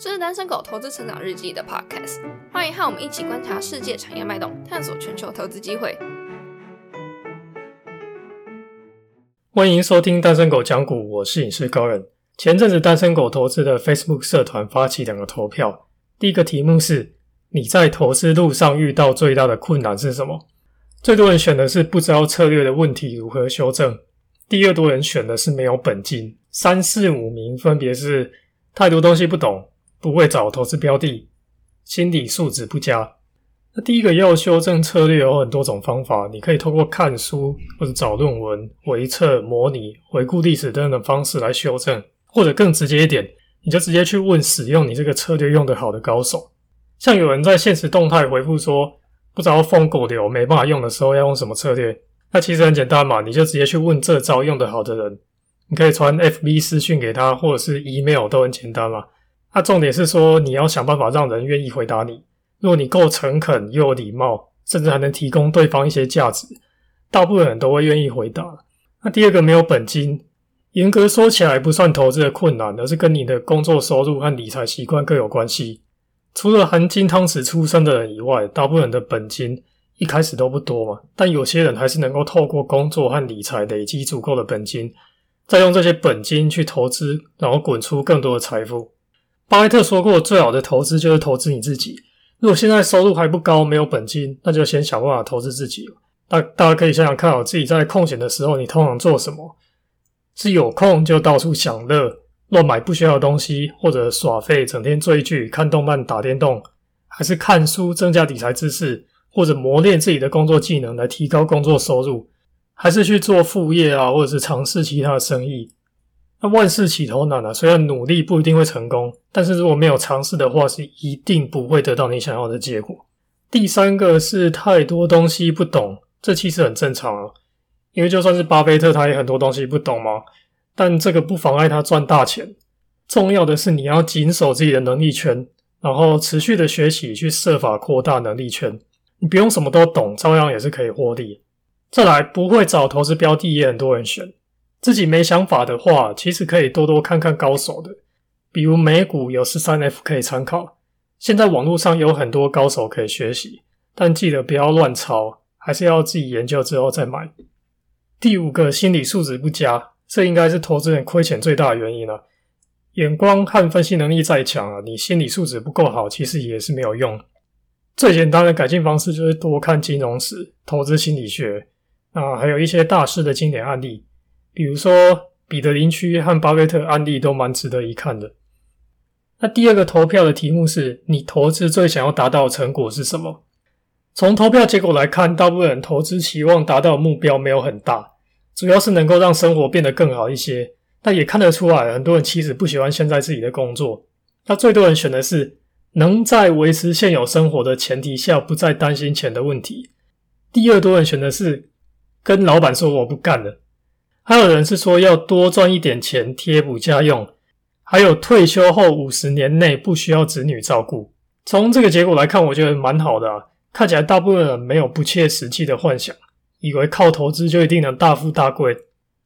这是单身狗投资成长日记的 podcast，欢迎和我们一起观察世界产业脉动，探索全球投资机会。欢迎收听单身狗讲股，我是影视高人。前阵子单身狗投资的 Facebook 社团发起两个投票，第一个题目是：你在投资路上遇到最大的困难是什么？最多人选的是不知道策略的问题如何修正。第二多人选的是没有本金，三四五名分别是太多东西不懂，不会找投资标的，心理素质不佳。那第一个要修正策略有很多种方法，你可以透过看书或者找论文、回测、模拟、回顾历史等等方式来修正，或者更直接一点，你就直接去问使用你这个策略用得好的高手。像有人在现实动态回复说，不知道疯狗流没办法用的时候要用什么策略。那其实很简单嘛，你就直接去问这招用得好的人，你可以传 FB 私讯给他，或者是 email 都很简单嘛。那重点是说你要想办法让人愿意回答你。如果你够诚恳又有礼貌，甚至还能提供对方一些价值，大部分人都会愿意回答。那第二个没有本金，严格说起来不算投资的困难，而是跟你的工作收入和理财习惯更有关系。除了含金汤匙出生的人以外，大部分人的本金。一开始都不多嘛，但有些人还是能够透过工作和理财累积足够的本金，再用这些本金去投资，然后滚出更多的财富。巴菲特说过，最好的投资就是投资你自己。如果现在收入还不高，没有本金，那就先想办法投资自己。大大家可以想想看，自己在空闲的时候，你通常做什么？是有空就到处享乐，乱买不需要的东西，或者耍废，整天追剧、看动漫、打电动，还是看书增加理财知识？或者磨练自己的工作技能来提高工作收入，还是去做副业啊，或者是尝试其他的生意？那万事起头难啊，虽然努力不一定会成功，但是如果没有尝试的话，是一定不会得到你想要的结果。第三个是太多东西不懂，这其实很正常啊，因为就算是巴菲特，他也很多东西不懂嘛，但这个不妨碍他赚大钱。重要的是你要紧守自己的能力圈，然后持续的学习，去设法扩大能力圈。你不用什么都懂，照样也是可以获利。再来，不会找投资标的也很多人选。自己没想法的话，其实可以多多看看高手的，比如美股有十三 F 可以参考。现在网络上有很多高手可以学习，但记得不要乱抄，还是要自己研究之后再买。第五个，心理素质不佳，这应该是投资人亏钱最大的原因了。眼光和分析能力再强啊，你心理素质不够好，其实也是没有用。最简单的改进方式就是多看金融史、投资心理学啊，还有一些大师的经典案例，比如说彼得林区和巴菲特案例都蛮值得一看的。那第二个投票的题目是你投资最想要达到的成果是什么？从投票结果来看，大部分人投资期望达到的目标没有很大，主要是能够让生活变得更好一些。但也看得出来，很多人其实不喜欢现在自己的工作。那最多人选的是。能在维持现有生活的前提下，不再担心钱的问题。第二多人选的是跟老板说我不干了，还有人是说要多赚一点钱贴补家用，还有退休后五十年内不需要子女照顾。从这个结果来看，我觉得蛮好的啊。看起来大部分人没有不切实际的幻想，以为靠投资就一定能大富大贵，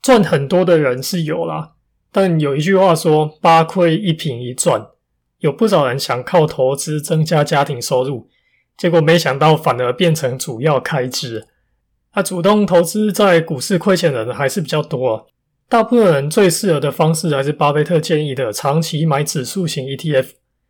赚很多的人是有啦。但有一句话说：八亏一平一赚。有不少人想靠投资增加家庭收入，结果没想到反而变成主要开支。他主动投资在股市亏钱的人还是比较多。大部分人最适合的方式还是巴菲特建议的长期买指数型 ETF。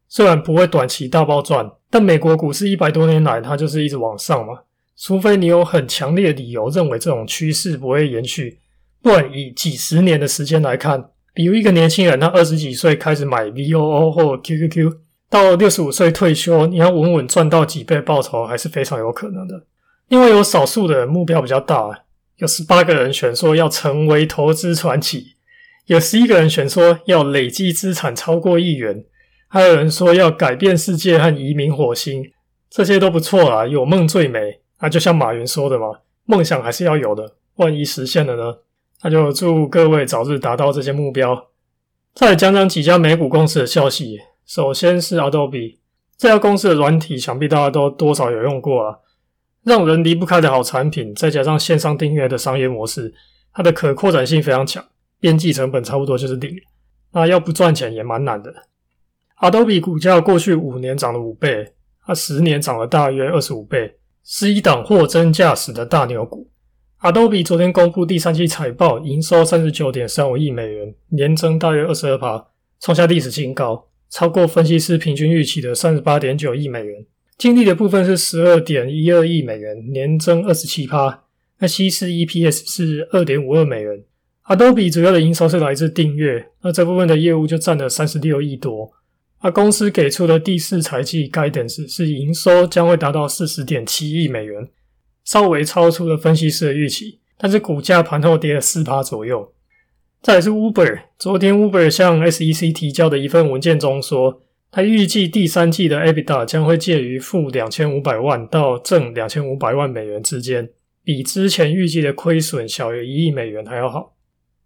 虽然不会短期大爆赚，但美国股市一百多年来它就是一直往上嘛。除非你有很强烈的理由认为这种趋势不会延续，不然以几十年的时间来看。比如一个年轻人，他二十几岁开始买 VOO 或 QQQ，到六十五岁退休，你要稳稳赚到几倍报酬，还是非常有可能的。因为，有少数的人目标比较大，有十八个人选说要成为投资传奇，有十一个人选说要累积资产超过亿元，还有人说要改变世界和移民火星，这些都不错啊。有梦最美，那就像马云说的嘛，梦想还是要有的，万一实现了呢？那就祝各位早日达到这些目标。再讲讲几家美股公司的消息。首先是 Adobe 这家公司的软体，想必大家都多少有用过啊，让人离不开的好产品。再加上线上订阅的商业模式，它的可扩展性非常强，边际成本差不多就是零。那要不赚钱也蛮难的。Adobe 股价过去五年涨了五倍，它十年涨了大约二十五倍，是一档货真价实的大牛股。Adobe 昨天公布第三季财报，营收三十九点三五亿美元，年增大约二十二%，创下历史新高，超过分析师平均预期的三十八点九亿美元。净利的部分是十二点一二亿美元，年增二十七趴。那稀释 EPS 是二点五二美元。Adobe 主要的营收是来自订阅，那这部分的业务就占了三十六亿多。那公司给出的第四财季 guidance 是营收将会达到四十点七亿美元。稍微超出了分析师的预期，但是股价盘后跌了四趴左右。再是 Uber，昨天 Uber 向 SEC 提交的一份文件中说，他预计第三季的 EBITDA 将会介于负两千五百万到正两千五百万美元之间，比之前预计的亏损小于一亿美元还要好。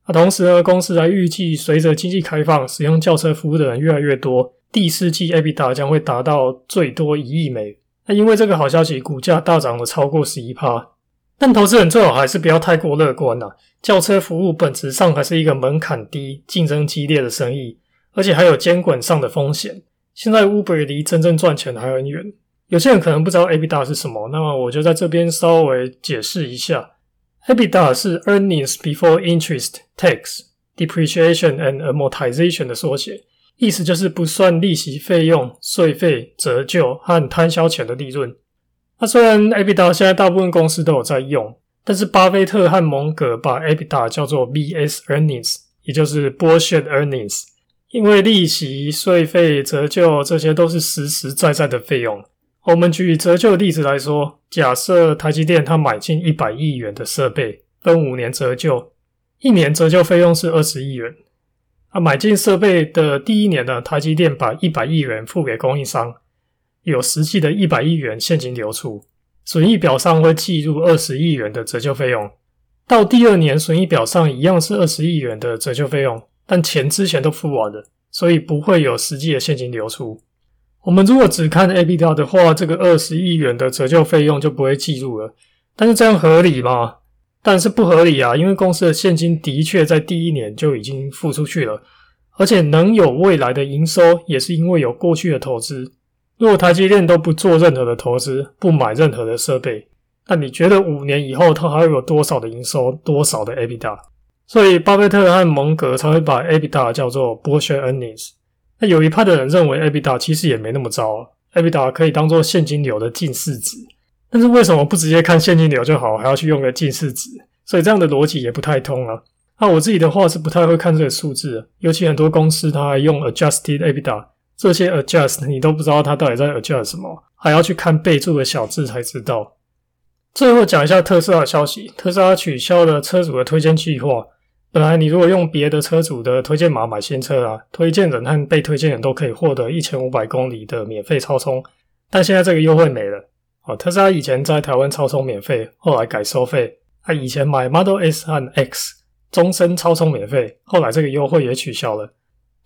那同时呢，公司还预计随着经济开放，使用轿车服务的人越来越多，第四季 EBITDA 将会达到最多一亿美。那因为这个好消息，股价大涨了超过十一趴。但投资人最好还是不要太过乐观呐。轿车服务本质上还是一个门槛低、竞争激烈的生意，而且还有监管上的风险。现在 Uber 离真正赚钱还很远。有些人可能不知道 EBITDA 是什么，那么我就在这边稍微解释一下。EBITDA 是 Earnings Before Interest, Tax, Depreciation and Amortization 的缩写。意思就是不算利息费用、税费、折旧和摊销前的利润。那虽然 EBITDA 现在大部分公司都有在用，但是巴菲特和蒙格把 EBITDA 叫做 BS Earnings，也就是 Bullshit Earnings，因为利息、税费、折旧这些都是实实在在的费用。我们举折旧的例子来说，假设台积电它买进一百亿元的设备，分五年折旧，一年折旧费用是二十亿元。啊，买进设备的第一年呢，台积电把一百亿元付给供应商，有实际的一百亿元现金流出，损益表上会记入二十亿元的折旧费用。到第二年，损益表上一样是二十亿元的折旧费用，但钱之前都付完了，所以不会有实际的现金流出。我们如果只看 EBITDA 的话，这个二十亿元的折旧费用就不会记入了。但是这样合理吗？但是不合理啊，因为公司的现金的确在第一年就已经付出去了，而且能有未来的营收，也是因为有过去的投资。如果台积电都不做任何的投资，不买任何的设备，那你觉得五年以后它还会有多少的营收，多少的 EBITDA？所以巴菲特和蒙格才会把 EBITDA 叫做剥削 earnings。那有一派的人认为 EBITDA 其实也没那么糟，EBITDA 可以当做现金流的近似值。但是为什么不直接看现金流就好，还要去用个近似值？所以这样的逻辑也不太通啊。那我自己的话是不太会看这个数字，尤其很多公司它还用 adjusted EBITDA，这些 adjust 你都不知道它到底在 adjust 什么，还要去看备注的小字才知道。最后讲一下特斯拉的消息，特斯拉取消了车主的推荐计划。本来你如果用别的车主的推荐码买新车啊，推荐人和被推荐人都可以获得一千五百公里的免费超充，但现在这个优惠没了。哦，特斯拉以前在台湾超充免费，后来改收费。他以前买 Model S 和 X，终身超充免费，后来这个优惠也取消了。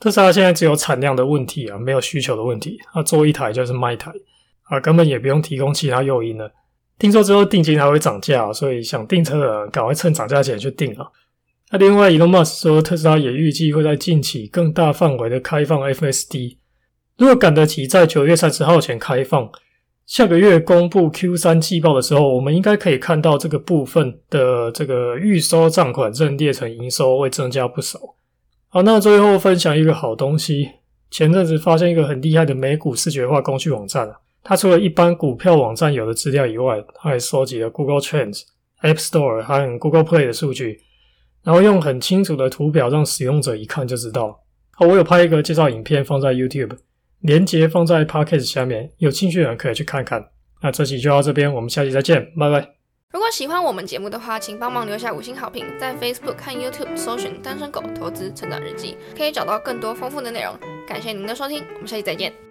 特斯拉现在只有产量的问题啊，没有需求的问题。他做一台就是卖一台，啊，根本也不用提供其他诱因了。听说之后定金还会涨价，所以想订车的赶快趁涨价前去订啊。那另外，Elon Musk 说，特斯拉也预计会在近期更大范围的开放 FSD，如果赶得及在九月三十号前开放。下个月公布 Q 三季报的时候，我们应该可以看到这个部分的这个预收账款认列成营收会增加不少。好，那最后分享一个好东西，前阵子发现一个很厉害的美股视觉化工具网站啊，它除了一般股票网站有的资料以外，它还收集了 Google Trends、App Store 和 Google Play 的数据，然后用很清楚的图表让使用者一看就知道。好，我有拍一个介绍影片放在 YouTube。连接放在 podcast 下面，有兴趣的人可以去看看。那这期就到这边，我们下期再见，拜拜。如果喜欢我们节目的话，请帮忙留下五星好评，在 Facebook 和 YouTube 搜寻“单身狗投资成长日记”，可以找到更多丰富的内容。感谢您的收听，我们下期再见。